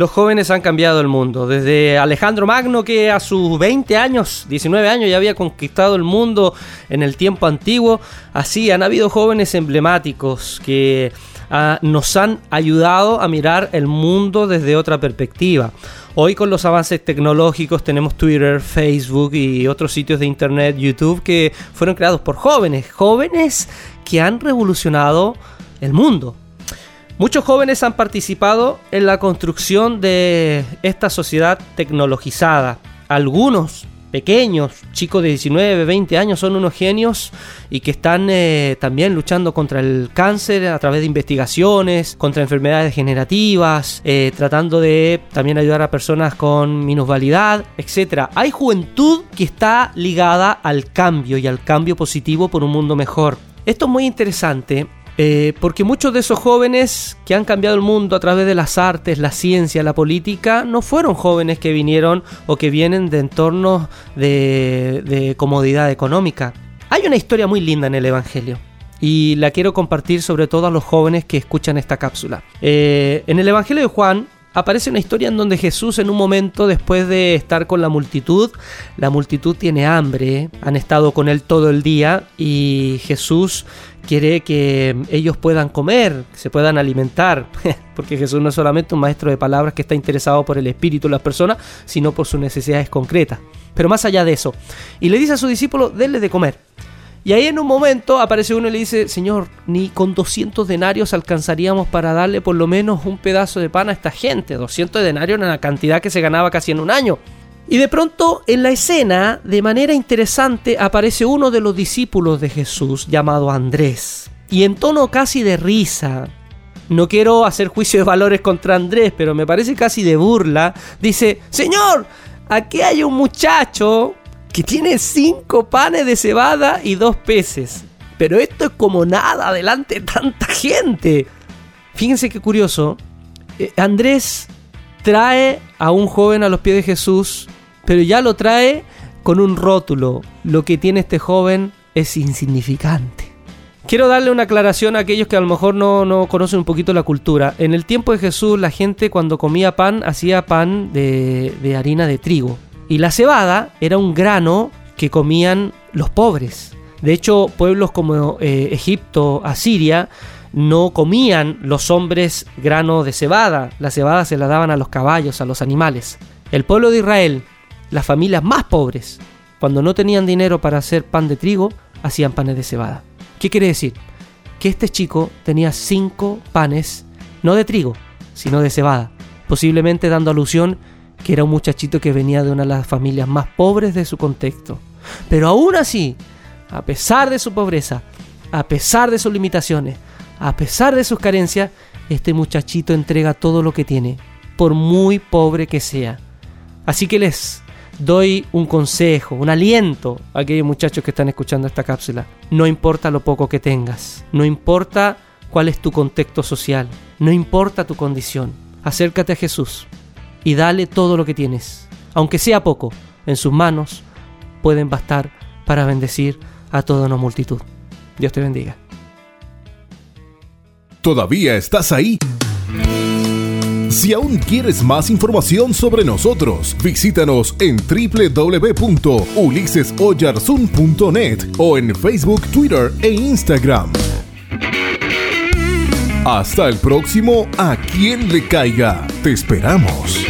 Los jóvenes han cambiado el mundo. Desde Alejandro Magno, que a sus 20 años, 19 años, ya había conquistado el mundo en el tiempo antiguo, así han habido jóvenes emblemáticos que ah, nos han ayudado a mirar el mundo desde otra perspectiva. Hoy con los avances tecnológicos tenemos Twitter, Facebook y otros sitios de Internet, YouTube, que fueron creados por jóvenes, jóvenes que han revolucionado el mundo. Muchos jóvenes han participado en la construcción de esta sociedad tecnologizada. Algunos pequeños, chicos de 19, 20 años, son unos genios y que están eh, también luchando contra el cáncer a través de investigaciones, contra enfermedades degenerativas, eh, tratando de también ayudar a personas con minusvalidad, etc. Hay juventud que está ligada al cambio y al cambio positivo por un mundo mejor. Esto es muy interesante eh, porque muchos de esos jóvenes que han cambiado el mundo a través de las artes, la ciencia, la política, no fueron jóvenes que vinieron o que vienen de entornos de, comodidad económica. Hay una historia muy linda en el Evangelio y la quiero compartir sobre todo a los jóvenes que escuchan esta cápsula. Eh, en el Evangelio de Juan aparece una historia en donde Jesús en un momento después de estar con la multitud, la multitud tiene hambre, han estado con él todo el día y Jesús quiere que ellos puedan comer, que se puedan alimentar, porque Jesús no es solamente un maestro de palabras que está interesado por el espíritu de las personas, sino por sus necesidades concretas. Pero más allá de eso, y le dice a su discípulo, denle de comer. Y ahí en un momento aparece uno y le dice, Señor, ni con 200 denarios alcanzaríamos para darle por lo menos un pedazo de pan a esta gente. 200 denarios era una cantidad que se ganaba casi en un año. Y de pronto en la escena, de manera interesante, aparece uno de los discípulos de Jesús llamado Andrés. Y en tono casi de risa, no quiero hacer juicio de valores contra Andrés, pero me parece casi de burla, dice, Señor, aquí hay un muchacho que tiene cinco panes de cebada y dos peces. Pero esto es como nada delante de tanta gente. Fíjense qué curioso. Eh, Andrés trae a un joven a los pies de Jesús, pero ya lo trae con un rótulo. Lo que tiene este joven es insignificante. Quiero darle una aclaración a aquellos que a lo mejor no, no, conocen un poquito la cultura. En el tiempo de Jesús la gente cuando comía pan hacía pan de, de harina de trigo. Y la cebada era un grano que comían los pobres. De hecho, pueblos como eh, Egipto, Asiria, no comían los hombres grano de cebada. La cebada se la daban a los caballos, a los animales. El pueblo de Israel, las familias más pobres, cuando no tenían dinero para hacer pan de trigo, hacían panes de cebada. ¿Qué quiere decir? Que este chico tenía cinco panes, no de trigo, sino de cebada, posiblemente dando alusión que era un muchachito que venía de una de las familias más pobres de su contexto. Pero aún así, a pesar de su pobreza, a pesar de sus limitaciones, a pesar de sus carencias, este muchachito entrega todo lo que tiene, por muy pobre que sea. Así que les doy un consejo, un aliento a aquellos muchachos que están escuchando esta cápsula. No importa lo poco que tengas, no importa cuál es tu contexto social, no importa tu condición. Acércate a Jesús y dale todo lo que tienes. Aunque sea poco, en sus manos pueden bastar para bendecir a toda una multitud. Dios te bendiga. ¿Todavía estás ahí? Si aún quieres más información sobre nosotros, visítanos en www.ulisesoyarzun.net o en Facebook, Twitter e Instagram. Hasta el próximo A quien le caiga. Te esperamos.